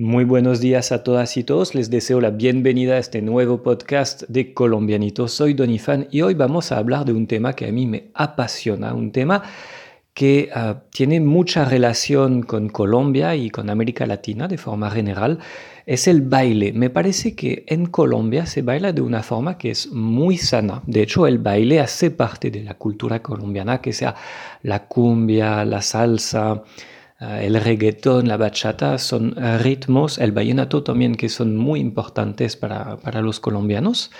Muy buenos días a todas y todos. Les deseo la bienvenida a este nuevo podcast de Colombianito. Soy Donifan y hoy vamos a hablar de un tema que a mí me apasiona, un tema que ah, tiene mucha relación con Colombia y con América Latina de forma general. Es el baile. Me parece que en Colombia se baila de una forma que es muy sana. De hecho, el baile hace parte de la cultura colombiana, que sea la cumbia, la salsa el reggaetón, la bachata son ritmos, el vallenato también que son muy importantes para, los colombianos.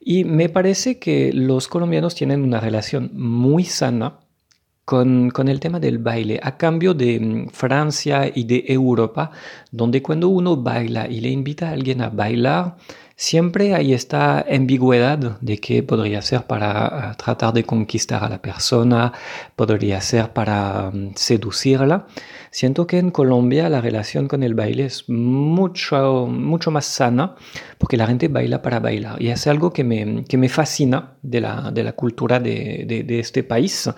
Y me parece que los colombianos tienen una relación muy sana con, el tema del baile, a cambio de mm, Francia y de Europa, donde cuando uno baila y le invita a alguien a bailar, siempre hay esta ambigüedad de qué podría ser para ah, tratar de conquistar a la persona, podría ser para mm, seducirla. Siento que en Colombia la relación con el baile es mucho, mucho más sana porque la gente baila para bailar y es algo que me, que me fascina de la, de la cultura de, de, este país.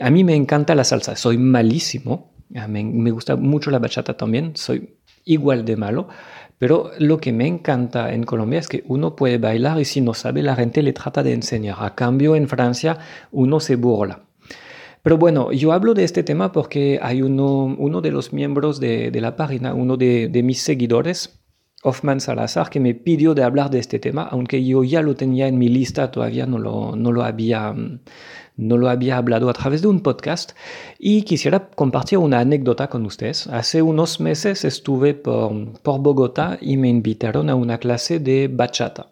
A mí me encanta la salsa, soy malísimo, me, me gusta mucho la bachata también, soy igual de malo, pero lo que me encanta en Colombia es que uno puede bailar y si no sabe, la gente le trata de enseñar. A cambio, en Francia, uno se burla. Pero bueno, yo hablo de este tema porque hay uno, uno de los miembros de, la página, uno de mis seguidores, Hoffman Salazar, que me pidió de hablar de este tema, aunque yo ya lo tenía en mi lista, todavía no lo, no lo había no lo había hablado a través de un podcast y quisiera compartir una anécdota con ustedes. Hace unos meses estuve por, por Bogotá y me invitaron a una clase de bachata.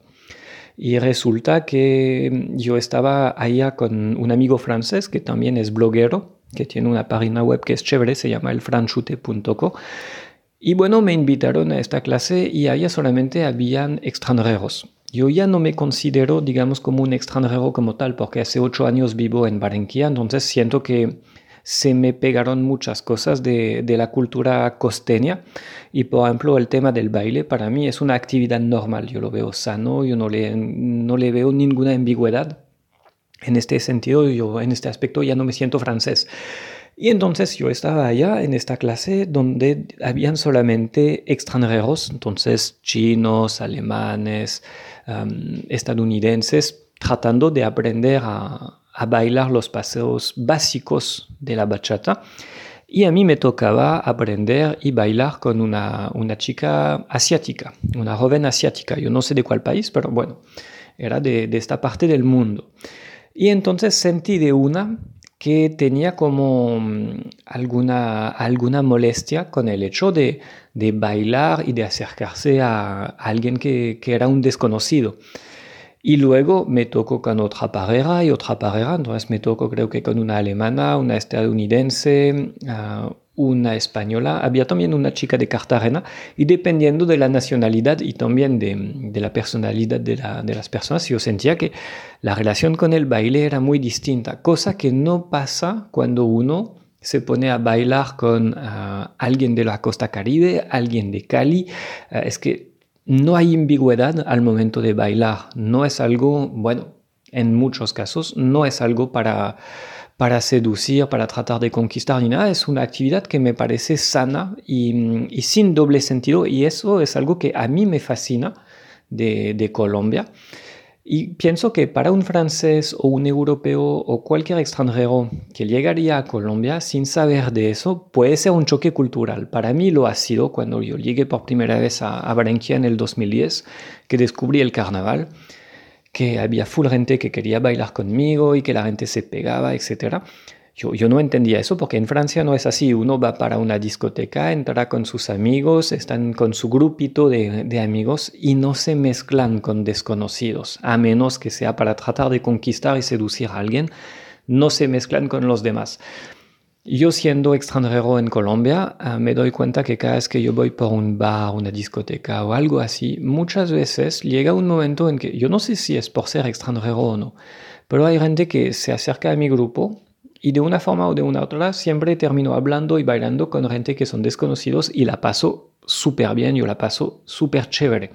Y resulta que yo estaba allá con un amigo francés que también es bloguero, que tiene una página web que es chévere, se llama elfranchute.co. Y bueno, me invitaron a esta clase y allá solamente habían extranjeros. Yo ya no me considero, digamos, como un extranjero como tal, porque hace ocho años vivo en Barranquilla, entonces siento que se me pegaron muchas cosas de, la cultura costeña y por ejemplo el tema del baile para mí es una actividad normal, yo lo veo sano, yo no le, no le veo ninguna ambigüedad. En este sentido, yo en este aspecto ya no me siento francés. Y entonces yo estaba allá en esta clase donde habían solamente extranjeros, entonces chinos, alemanes, estadounidenses, tratando de aprender a, bailar los paseos básicos de la bachata. Y a mí me tocaba aprender y bailar con una, una chica asiática, una joven asiática. Yo no sé de cuál país, pero bueno, era de, de esta parte del mundo. Y entonces sentí de una que tenía como mm, alguna, alguna molestia con el hecho de, de bailar y de acercarse a, alguien que, que, era un desconocido. Y luego me tocó con otra pareja y otra pareja, entonces me tocó creo que con una alemana, una estadounidense, uh, una española, había también una chica de Cartagena y dependiendo de la nacionalidad y también de, la personalidad de, las personas, yo sentía que la relación con el baile era muy distinta, cosa que no pasa cuando uno se pone a bailar con ah, alguien de la costa caribe, alguien de Cali, ah, es que no hay ambigüedad al momento de bailar, no es algo, bueno, en muchos casos, no es algo para para seducir, para tratar de conquistar ni nada. Es una actividad que me parece sana y, sin doble sentido y eso es algo que a mí me fascina de, Colombia. Y pienso que para un francés o un europeo o cualquier extranjero que llegaría a Colombia sin saber de eso, puede ser un choque cultural. Para mí lo ha sido cuando yo llegué por primera vez a, a Barranquilla en el 2010, que descubrí el carnaval que había full gente que quería bailar conmigo y que la gente se pegaba, etc. Yo, yo, no entendía eso porque en Francia no es así. Uno va para una discoteca, entra con sus amigos, están con su grupito de, de, amigos y no se mezclan con desconocidos, a menos que sea para tratar de conquistar y seducir a alguien, no se mezclan con los demás. Yo siendo extranjero en Colombia, ah, me doy cuenta que cada vez que yo voy por un bar, una discoteca o algo así, muchas veces llega un momento en que yo no sé si es por ser extranjero o no, pero hay gente que se acerca a mi grupo y de una forma o de una otra siempre termino hablando y bailando con gente que son desconocidos y la paso súper bien, yo la paso súper chévere.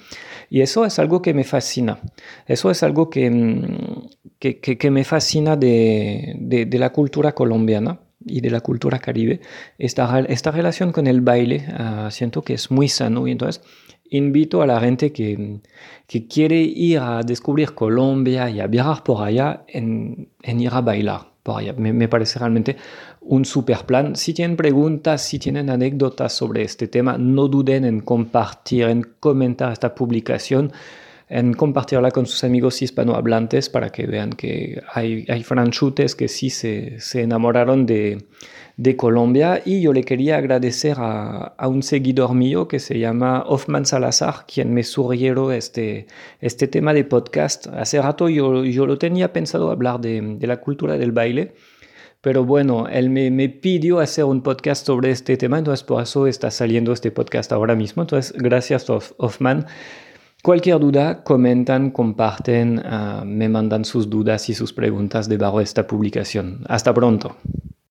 Y eso es algo que me fascina. Eso es algo que, mm, que, me fascina de, de la cultura colombiana y de la cultura caribe, esta, esta relación con el baile ah, siento que es muy sano y entonces invito a la gente que, que quiere ir a descubrir Colombia y a viajar por allá en, en ir a bailar por allá. Me, me, parece realmente un super plan. Si tienen preguntas, si tienen anécdotas sobre este tema, no duden en compartir, en comentar esta publicación en compartirla con sus amigos hispanohablantes para que vean que hay, hay franchutes que sí se, se enamoraron de, de, Colombia. Y yo le quería agradecer a, a, un seguidor mío que se llama Hoffman Salazar, quien me sugirió este, este tema de podcast. Hace rato yo, yo lo tenía pensado hablar de, de la cultura del baile. Pero bueno, él me, me, pidió hacer un podcast sobre este tema, entonces por eso está saliendo este podcast ahora mismo. Entonces, gracias Hoffman. Cualquier duda, comentan, comparten, uh, me mandan sus dudas y sus preguntas debajo de esta publicación. Hasta pronto.